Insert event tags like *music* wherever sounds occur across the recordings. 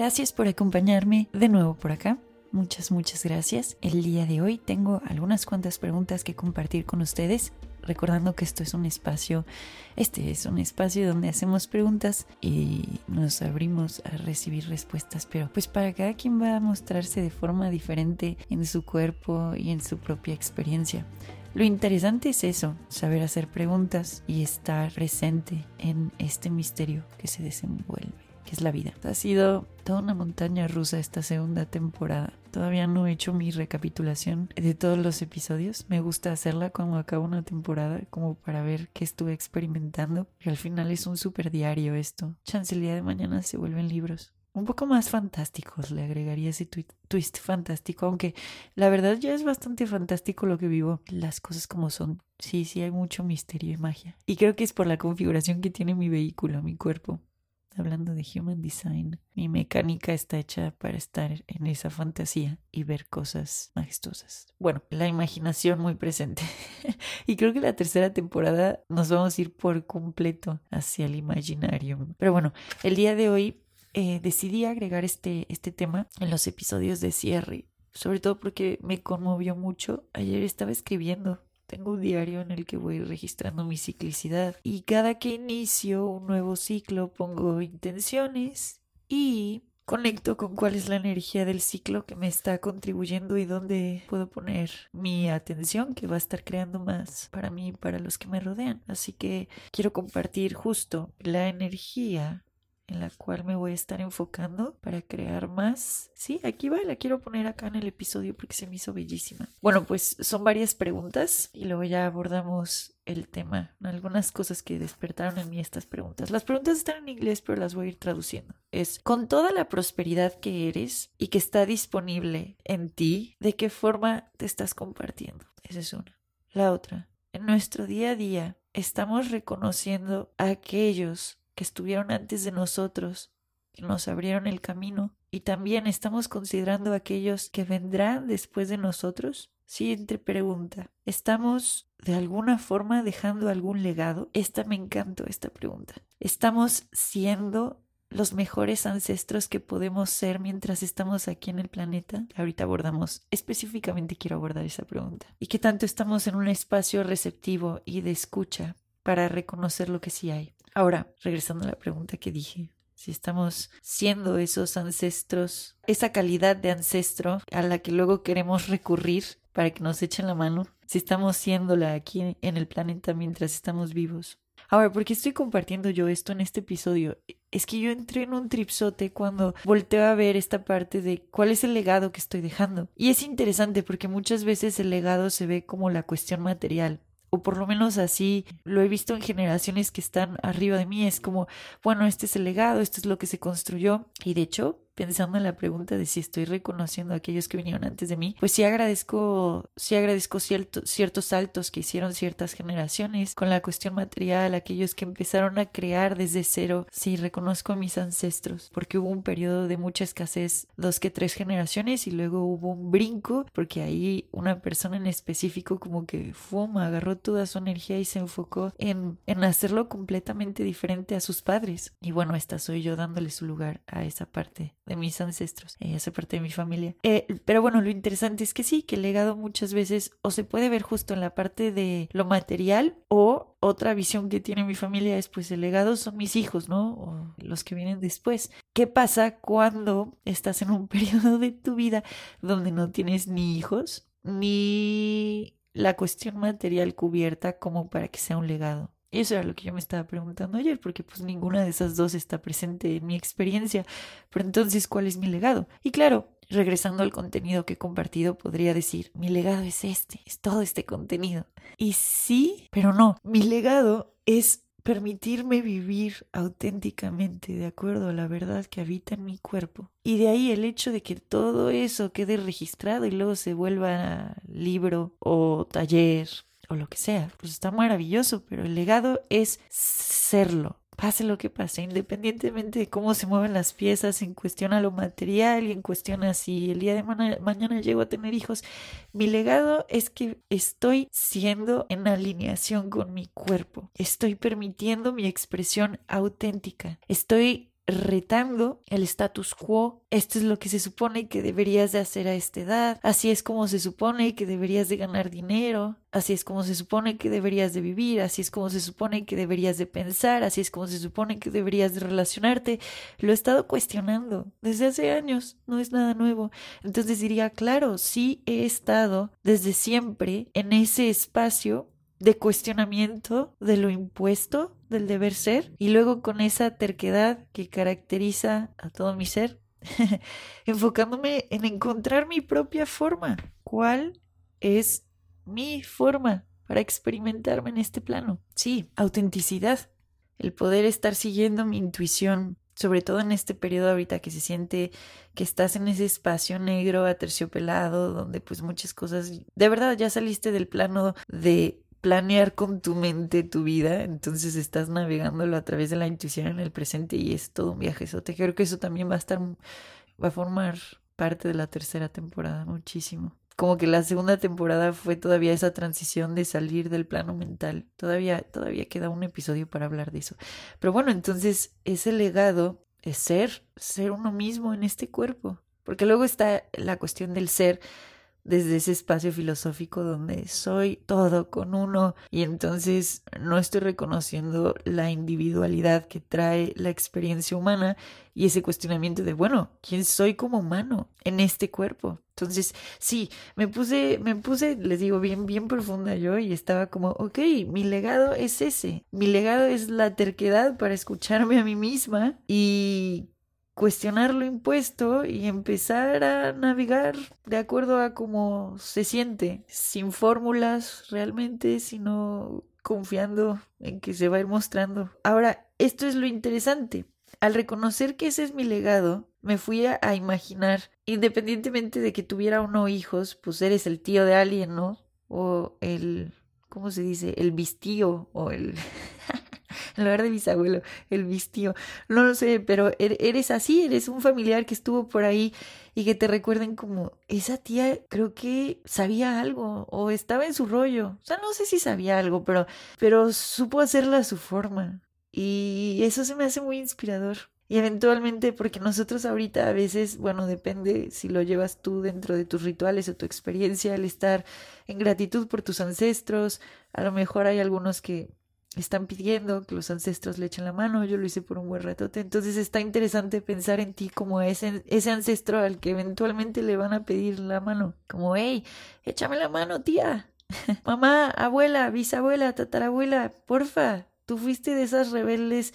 Gracias por acompañarme de nuevo por acá. Muchas, muchas gracias. El día de hoy tengo algunas cuantas preguntas que compartir con ustedes. Recordando que esto es un espacio, este es un espacio donde hacemos preguntas y nos abrimos a recibir respuestas, pero pues para cada quien va a mostrarse de forma diferente en su cuerpo y en su propia experiencia. Lo interesante es eso, saber hacer preguntas y estar presente en este misterio que se desenvuelve que es la vida. Ha sido toda una montaña rusa esta segunda temporada. Todavía no he hecho mi recapitulación de todos los episodios. Me gusta hacerla cuando acabo una temporada, como para ver qué estuve experimentando. Y al final es un super diario esto. Chance día de mañana se vuelven libros. Un poco más fantásticos, le agregaría ese twist fantástico, aunque la verdad ya es bastante fantástico lo que vivo, las cosas como son. Sí, sí, hay mucho misterio y magia. Y creo que es por la configuración que tiene mi vehículo, mi cuerpo hablando de Human Design, mi mecánica está hecha para estar en esa fantasía y ver cosas majestuosas. Bueno, la imaginación muy presente. *laughs* y creo que la tercera temporada nos vamos a ir por completo hacia el imaginario. Pero bueno, el día de hoy eh, decidí agregar este, este tema en los episodios de cierre. Sobre todo porque me conmovió mucho. Ayer estaba escribiendo tengo un diario en el que voy registrando mi ciclicidad y cada que inicio un nuevo ciclo pongo intenciones y conecto con cuál es la energía del ciclo que me está contribuyendo y dónde puedo poner mi atención que va a estar creando más para mí y para los que me rodean. Así que quiero compartir justo la energía en la cual me voy a estar enfocando para crear más. Sí, aquí va, la quiero poner acá en el episodio porque se me hizo bellísima. Bueno, pues son varias preguntas y luego ya abordamos el tema, algunas cosas que despertaron en mí estas preguntas. Las preguntas están en inglés, pero las voy a ir traduciendo. Es, con toda la prosperidad que eres y que está disponible en ti, ¿de qué forma te estás compartiendo? Esa es una. La otra, en nuestro día a día estamos reconociendo a aquellos que estuvieron antes de nosotros, que nos abrieron el camino, y también estamos considerando aquellos que vendrán después de nosotros? Siguiente pregunta. ¿Estamos de alguna forma dejando algún legado? Esta me encantó, esta pregunta. ¿Estamos siendo los mejores ancestros que podemos ser mientras estamos aquí en el planeta? Ahorita abordamos, específicamente quiero abordar esa pregunta. ¿Y qué tanto estamos en un espacio receptivo y de escucha para reconocer lo que sí hay? Ahora, regresando a la pregunta que dije, si estamos siendo esos ancestros, esa calidad de ancestro a la que luego queremos recurrir para que nos echen la mano, si estamos siéndola aquí en el planeta mientras estamos vivos. Ahora, ¿por qué estoy compartiendo yo esto en este episodio? Es que yo entré en un tripsote cuando volteo a ver esta parte de cuál es el legado que estoy dejando. Y es interesante porque muchas veces el legado se ve como la cuestión material, o por lo menos así lo he visto en generaciones que están arriba de mí, es como, bueno, este es el legado, esto es lo que se construyó y de hecho pensando en la pregunta de si estoy reconociendo a aquellos que vinieron antes de mí, pues sí agradezco, sí agradezco ciertos saltos que hicieron ciertas generaciones con la cuestión material, aquellos que empezaron a crear desde cero. Sí, reconozco a mis ancestros, porque hubo un periodo de mucha escasez, dos que tres generaciones, y luego hubo un brinco, porque ahí una persona en específico como que fuma, agarró toda su energía y se enfocó en, en hacerlo completamente diferente a sus padres. Y bueno, esta soy yo dándole su lugar a esa parte de mis ancestros, ella hace parte de mi familia. Eh, pero bueno, lo interesante es que sí, que el legado muchas veces o se puede ver justo en la parte de lo material o otra visión que tiene mi familia es pues el legado son mis hijos, ¿no? O los que vienen después. ¿Qué pasa cuando estás en un *laughs* periodo de tu vida donde no tienes ni hijos ni la cuestión material cubierta como para que sea un legado? Eso era lo que yo me estaba preguntando ayer, porque pues ninguna de esas dos está presente en mi experiencia. Pero entonces, ¿cuál es mi legado? Y claro, regresando al contenido que he compartido, podría decir, mi legado es este, es todo este contenido. Y sí, pero no, mi legado es permitirme vivir auténticamente de acuerdo a la verdad que habita en mi cuerpo. Y de ahí el hecho de que todo eso quede registrado y luego se vuelva libro o taller o lo que sea, pues está maravilloso, pero el legado es serlo, pase lo que pase, independientemente de cómo se mueven las piezas en cuestión a lo material y en cuestión a si el día de mañana llego a tener hijos, mi legado es que estoy siendo en alineación con mi cuerpo, estoy permitiendo mi expresión auténtica, estoy retando el status quo. Esto es lo que se supone que deberías de hacer a esta edad. Así es como se supone que deberías de ganar dinero. Así es como se supone que deberías de vivir. Así es como se supone que deberías de pensar. Así es como se supone que deberías de relacionarte. Lo he estado cuestionando desde hace años. No es nada nuevo. Entonces diría, claro, sí he estado desde siempre en ese espacio de cuestionamiento de lo impuesto, del deber ser, y luego con esa terquedad que caracteriza a todo mi ser, *laughs* enfocándome en encontrar mi propia forma. ¿Cuál es mi forma para experimentarme en este plano? Sí, autenticidad, el poder estar siguiendo mi intuición, sobre todo en este periodo ahorita que se siente que estás en ese espacio negro aterciopelado donde pues muchas cosas de verdad ya saliste del plano de planear con tu mente tu vida, entonces estás navegándolo a través de la intuición en el presente y es todo un viaje. Eso te creo que eso también va a estar, va a formar parte de la tercera temporada muchísimo. Como que la segunda temporada fue todavía esa transición de salir del plano mental. Todavía, todavía queda un episodio para hablar de eso. Pero bueno, entonces ese legado es ser, ser uno mismo en este cuerpo. Porque luego está la cuestión del ser desde ese espacio filosófico donde soy todo con uno y entonces no estoy reconociendo la individualidad que trae la experiencia humana y ese cuestionamiento de, bueno, ¿quién soy como humano en este cuerpo? Entonces, sí, me puse, me puse, les digo, bien, bien profunda yo y estaba como, ok, mi legado es ese, mi legado es la terquedad para escucharme a mí misma y cuestionar lo impuesto y empezar a navegar de acuerdo a cómo se siente, sin fórmulas realmente, sino confiando en que se va a ir mostrando. Ahora, esto es lo interesante. Al reconocer que ese es mi legado, me fui a, imaginar, independientemente de que tuviera o no hijos, pues eres el tío de alguien, ¿no? O el, ¿cómo se dice? El bistío o el... *laughs* en lugar de bisabuelo, el bistío. No lo sé, pero er, eres así, eres un familiar que estuvo por ahí y que te recuerden como esa tía creo que sabía algo o estaba en su rollo. O sea, no sé si sabía algo, pero, pero supo hacerla a su forma. Y eso se me hace muy inspirador. Y eventualmente, porque nosotros ahorita a veces, bueno, depende si lo llevas tú dentro de tus rituales o tu experiencia, el estar en gratitud por tus ancestros, a lo mejor hay algunos que están pidiendo que los ancestros le echen la mano, yo lo hice por un buen ratote, entonces está interesante pensar en ti como ese, ese ancestro al que eventualmente le van a pedir la mano, como, hey, échame la mano, tía, *laughs* mamá, abuela, bisabuela, tatarabuela, porfa, tú fuiste de esas rebeldes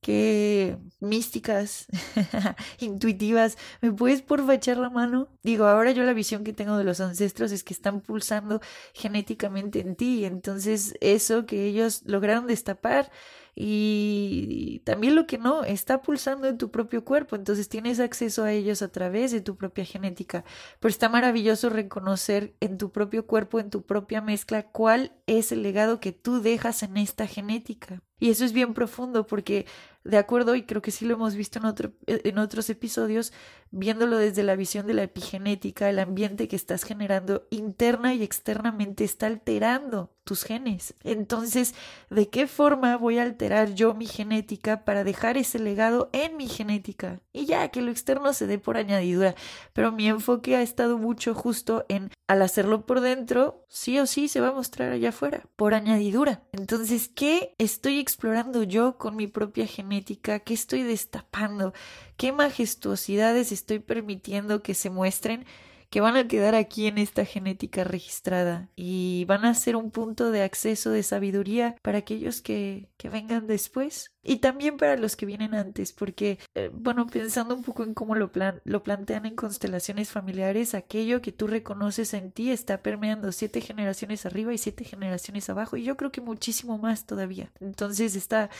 que místicas, *laughs* intuitivas, ¿me puedes porfa echar la mano? Digo, ahora yo la visión que tengo de los ancestros es que están pulsando genéticamente en ti, entonces eso que ellos lograron destapar y también lo que no está pulsando en tu propio cuerpo, entonces tienes acceso a ellos a través de tu propia genética. Pero está maravilloso reconocer en tu propio cuerpo, en tu propia mezcla, cuál es el legado que tú dejas en esta genética. Y eso es bien profundo porque de acuerdo, y creo que sí lo hemos visto en, otro, en otros episodios, viéndolo desde la visión de la epigenética, el ambiente que estás generando interna y externamente está alterando tus genes. Entonces, ¿de qué forma voy a alterar yo mi genética para dejar ese legado en mi genética? Y ya, que lo externo se dé por añadidura. Pero mi enfoque ha estado mucho justo en, al hacerlo por dentro, sí o sí se va a mostrar allá afuera, por añadidura. Entonces, ¿qué estoy explorando yo con mi propia genética? ¿Qué estoy destapando? ¿Qué majestuosidades estoy permitiendo que se muestren? Que van a quedar aquí en esta genética registrada y van a ser un punto de acceso de sabiduría para aquellos que, que vengan después y también para los que vienen antes, porque, eh, bueno, pensando un poco en cómo lo, plan lo plantean en constelaciones familiares, aquello que tú reconoces en ti está permeando siete generaciones arriba y siete generaciones abajo, y yo creo que muchísimo más todavía. Entonces está,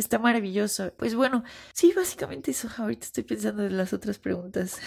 está maravilloso. Pues bueno, sí, básicamente eso. Ahorita estoy pensando en las otras preguntas.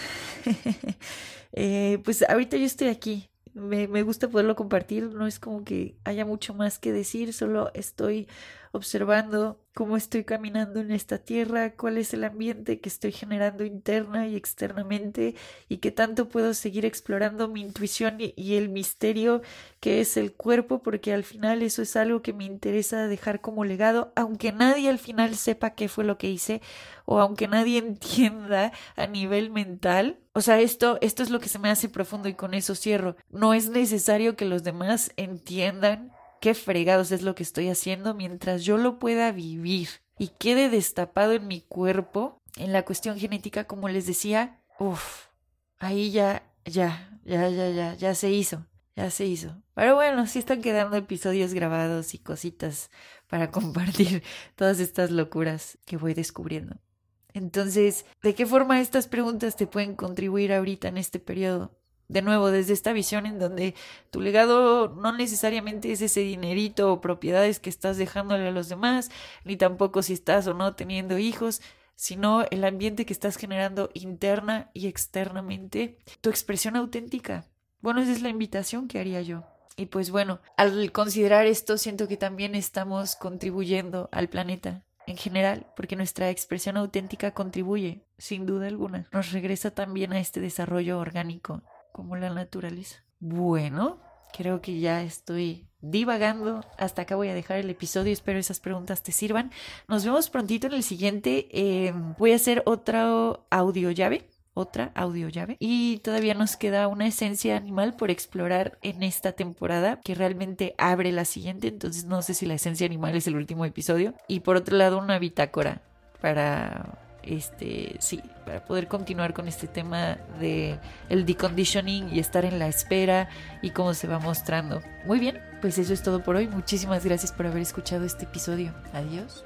*laughs* eh, pues ahorita yo estoy aquí. Me, me gusta poderlo compartir, no es como que haya mucho más que decir, solo estoy observando cómo estoy caminando en esta tierra, cuál es el ambiente que estoy generando interna y externamente y qué tanto puedo seguir explorando mi intuición y, el misterio que es el cuerpo, porque al final eso es algo que me interesa dejar como legado, aunque nadie al final sepa qué fue lo que hice o aunque nadie *laughs* entienda a nivel mental. O sea, esto, esto es lo que se me hace profundo y con eso cierro. No es necesario que los demás entiendan qué fregados es lo que estoy haciendo mientras yo lo pueda vivir y quede destapado en mi cuerpo, en la cuestión genética, como les decía, uff, ahí ya, ya, ya, ya, ya, ya se hizo, ya se hizo. Pero bueno, sí están quedando episodios grabados y cositas para *laughs* compartir todas estas locuras que voy descubriendo. Entonces, ¿de qué forma estas preguntas te pueden contribuir ahorita en este periodo? De nuevo, desde esta visión en donde tu legado no necesariamente es ese dinerito o propiedades que estás dejándole a los demás, ni tampoco si estás o no teniendo hijos, sino el ambiente que estás generando interna y externamente, tu expresión auténtica. Bueno, esa es la invitación que haría yo. Y pues bueno, al considerar esto, siento que también estamos contribuyendo al planeta en general, porque nuestra expresión auténtica contribuye, sin duda alguna. Nos regresa también a este desarrollo orgánico como la naturaleza. Bueno, creo que ya estoy divagando. Hasta acá voy a dejar el episodio. Espero esas preguntas te sirvan. Nos vemos prontito en el siguiente. Em, voy a hacer otra audio llave. Otra audio llave. Y todavía nos queda una esencia animal por explorar en esta temporada que realmente abre la siguiente. Entonces no sé si la esencia animal es el último episodio. Y por otro lado, una bitácora para este sí para poder continuar con este tema de el deconditioning y estar en la espera y cómo se va mostrando. Muy bien pues eso es todo por hoy. Muchísimas gracias por haber escuchado este episodio. Adiós